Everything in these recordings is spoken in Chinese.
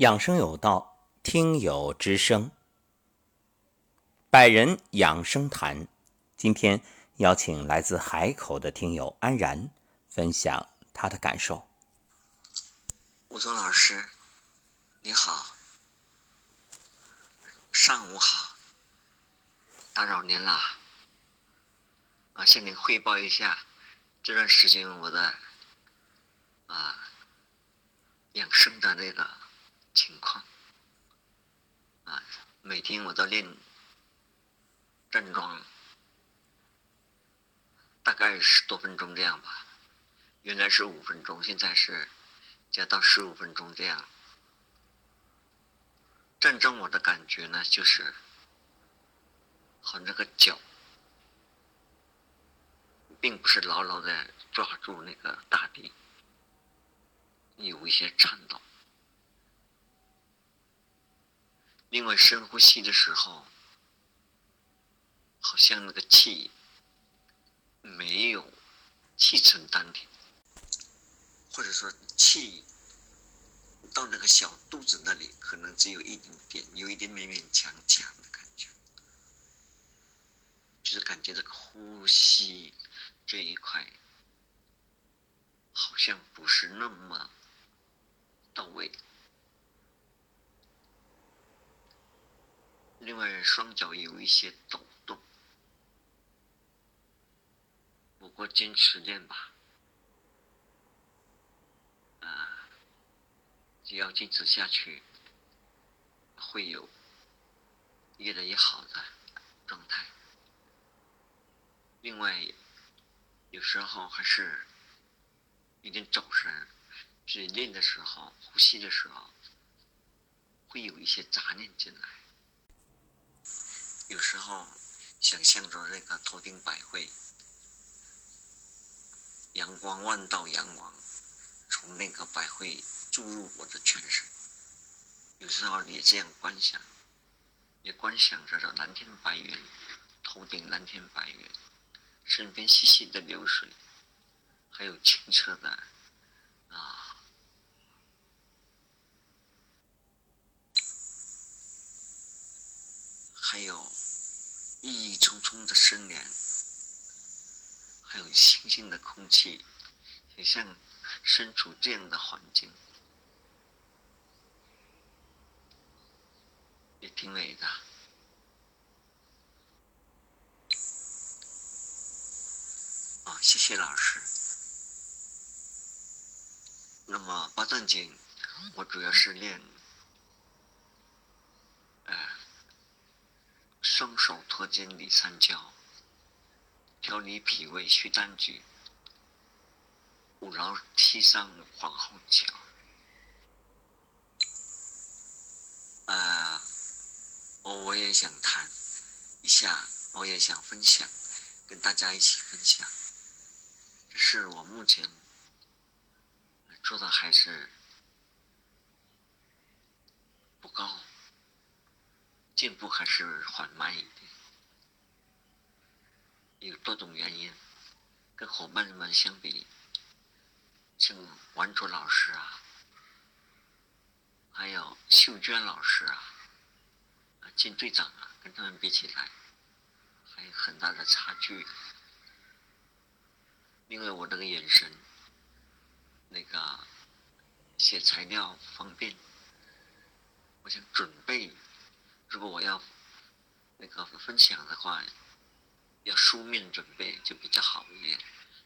养生有道，听友之声，百人养生谈。今天邀请来自海口的听友安然分享他的感受。吴总老师，你好，上午好，打扰您了。啊，向您汇报一下这段时间我的啊养生的那个。情况啊，每天我都练站桩，大概十多分钟这样吧。原来是五分钟，现在是加到十五分钟这样。站桩我的感觉呢，就是和那个脚，并不是牢牢的抓住那个大地，有一些颤抖。另外，深呼吸的时候，好像那个气没有气沉丹田，或者说气到那个小肚子那里，可能只有一点点，有一点勉勉强强的感觉，就是感觉这个呼吸这一块好像不是那么到位。另外，双脚有一些抖动，不过坚持练吧，啊，只要坚持下去，会有越来越好的状态。另外，有时候还是有点走神，所以练的时候、呼吸的时候，会有一些杂念进来。有时候想象着那个头顶百会，阳光万道阳光从那个百会注入我的全身。有时候也这样观想，也观想着这蓝天白云，头顶蓝天白云，身边细细的流水，还有清澈的啊，还有。郁郁葱葱的森林，还有清新的空气，也像身处这样的环境，也挺美的。啊，谢谢老师。那么八段锦，我主要是练。双手托肩理三焦，调理脾胃祛胆举，五劳七伤黄后脚。呃，我我也想谈一下，我也想分享，跟大家一起分享。这是我目前做的还是不高。进步还是缓慢一点，有多种原因。跟伙伴们相比，像王卓老师啊，还有秀娟老师啊，啊金队长啊，跟他们比起来，还有很大的差距。因为我那个眼神，那个写材料方便，我想准备。如果我要那个分享的话，要书面准备就比较好一点。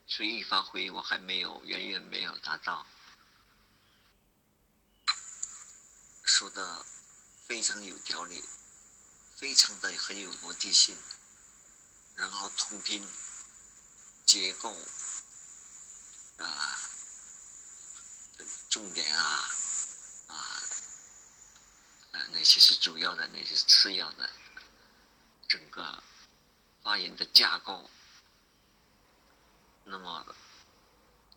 随意发挥我还没有，远远没有达到。说的非常有条理，非常的很有逻辑性，然后通篇结构啊，重点啊。其实主要的，那些次要的？整个发言的架构，那么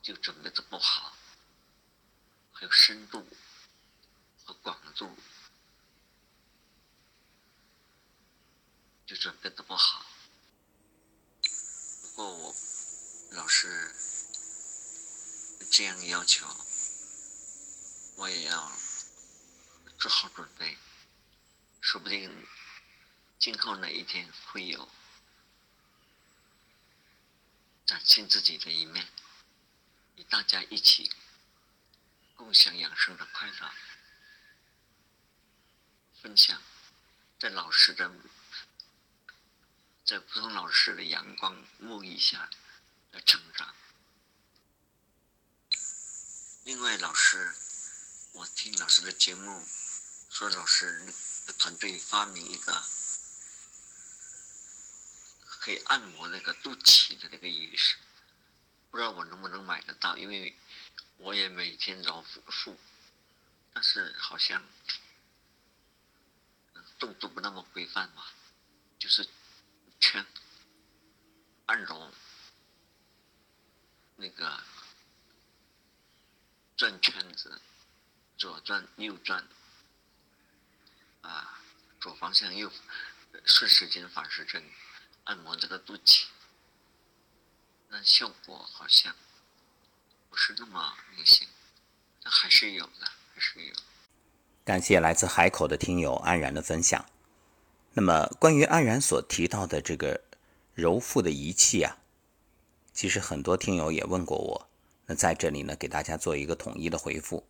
就准备的不好，还有深度和广度，就准备的不好。不过我老师这样要求，我也要。做好准备，说不定今后哪一天会有展现自己的一面，与大家一起共享养生的快乐，分享在老师的在普通老师的阳光沐浴下的成长。另外，老师，我听老师的节目，说老师的团队发明一个可以按摩那个肚脐的那个仪式，不知道我能不能买得到，因为我也每天揉腹，但是好像动作不那么规范嘛，就是圈按揉那个。转圈子，左转右转，啊，左方向右顺时针反时针按摩这个肚脐，那效果好像不是那么明显，但还是有的，还是有。感谢来自海口的听友安然的分享。那么，关于安然所提到的这个揉腹的仪器啊，其实很多听友也问过我。那在这里呢，给大家做一个统一的回复。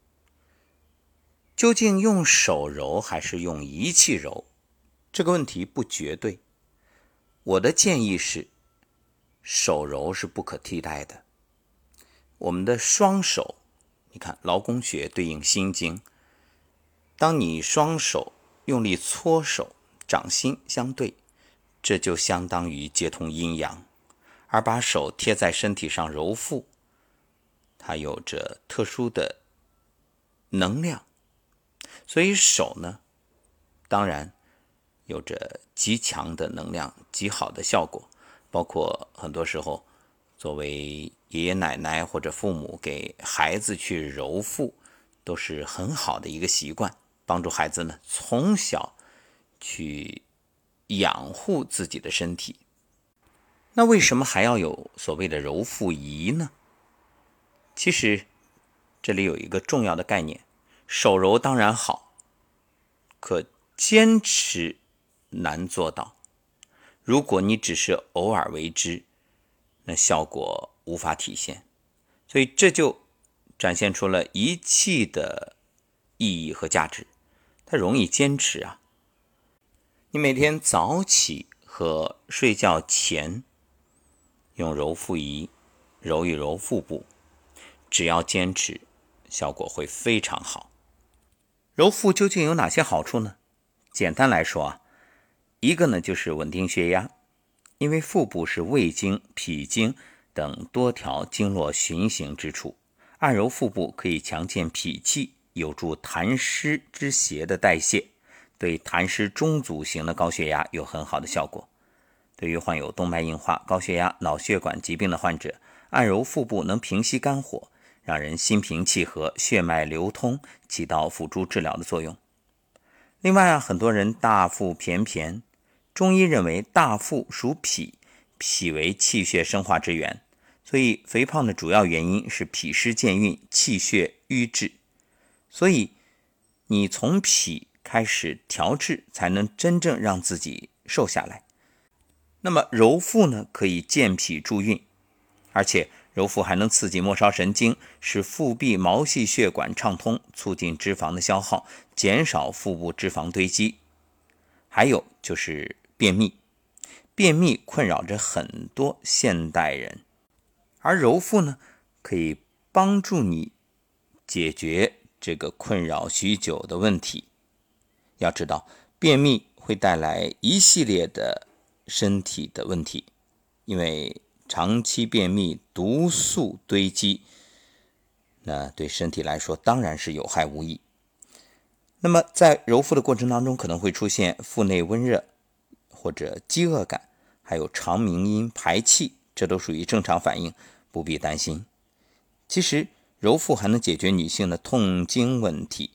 究竟用手揉还是用仪器揉，这个问题不绝对。我的建议是，手揉是不可替代的。我们的双手，你看劳宫穴对应心经，当你双手用力搓手，掌心相对，这就相当于接通阴阳，而把手贴在身体上揉腹。它有着特殊的能量，所以手呢，当然有着极强的能量、极好的效果。包括很多时候，作为爷爷奶奶或者父母给孩子去揉腹，都是很好的一个习惯，帮助孩子呢从小去养护自己的身体。那为什么还要有所谓的揉腹仪呢？其实，这里有一个重要的概念：手揉当然好，可坚持难做到。如果你只是偶尔为之，那效果无法体现。所以这就展现出了仪器的意义和价值，它容易坚持啊。你每天早起和睡觉前用揉腹仪揉一揉腹部。只要坚持，效果会非常好。揉腹究竟有哪些好处呢？简单来说啊，一个呢就是稳定血压，因为腹部是胃经、脾经等多条经络循行之处，按揉腹部可以强健脾气，有助痰湿之邪的代谢，对痰湿中阻型的高血压有很好的效果。对于患有动脉硬化、高血压、脑血管疾病的患者，按揉腹部能平息肝火。让人心平气和，血脉流通，起到辅助治疗的作用。另外啊，很多人大腹便便，中医认为大腹属脾，脾为气血生化之源，所以肥胖的主要原因是脾湿健运，气血瘀滞。所以你从脾开始调治，才能真正让自己瘦下来。那么揉腹呢，可以健脾助运，而且。揉腹还能刺激末梢神经，使腹壁毛细血管畅通，促进脂肪的消耗，减少腹部脂肪堆积。还有就是便秘，便秘困扰着很多现代人，而揉腹呢，可以帮助你解决这个困扰许久的问题。要知道，便秘会带来一系列的身体的问题，因为。长期便秘，毒素堆积，那对身体来说当然是有害无益。那么在揉腹的过程当中，可能会出现腹内温热或者饥饿感，还有肠鸣音、排气，这都属于正常反应，不必担心。其实揉腹还能解决女性的痛经问题，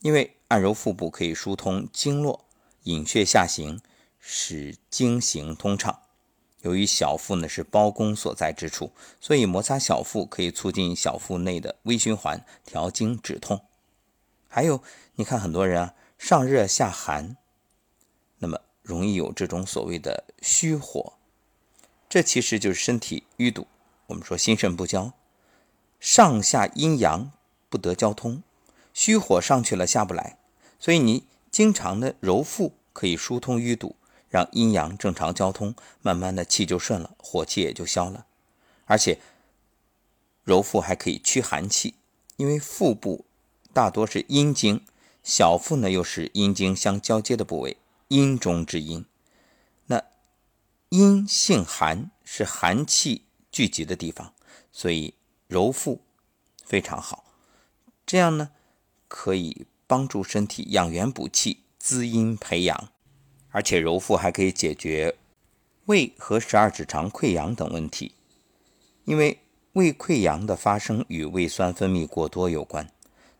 因为按揉腹部可以疏通经络，引血下行，使经行通畅。由于小腹呢是包公所在之处，所以摩擦小腹可以促进小腹内的微循环，调经止痛。还有，你看很多人啊，上热下寒，那么容易有这种所谓的虚火，这其实就是身体淤堵。我们说心肾不交，上下阴阳不得交通，虚火上去了下不来，所以你经常的揉腹可以疏通淤堵，让阴阳正常交通，慢慢的气就顺了，火气也就消了。而且揉腹还可以驱寒气，因为腹部大多是阴经，小腹呢又是阴经相交接的部位，阴中之阴。那阴性寒，是寒气。聚集的地方，所以揉腹非常好。这样呢，可以帮助身体养元补气、滋阴培养，而且揉腹还可以解决胃和十二指肠溃疡等问题。因为胃溃疡的发生与胃酸分泌过多有关，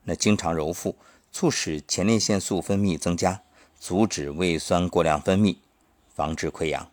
那经常揉腹，促使前列腺素分泌增加，阻止胃酸过量分泌，防止溃疡。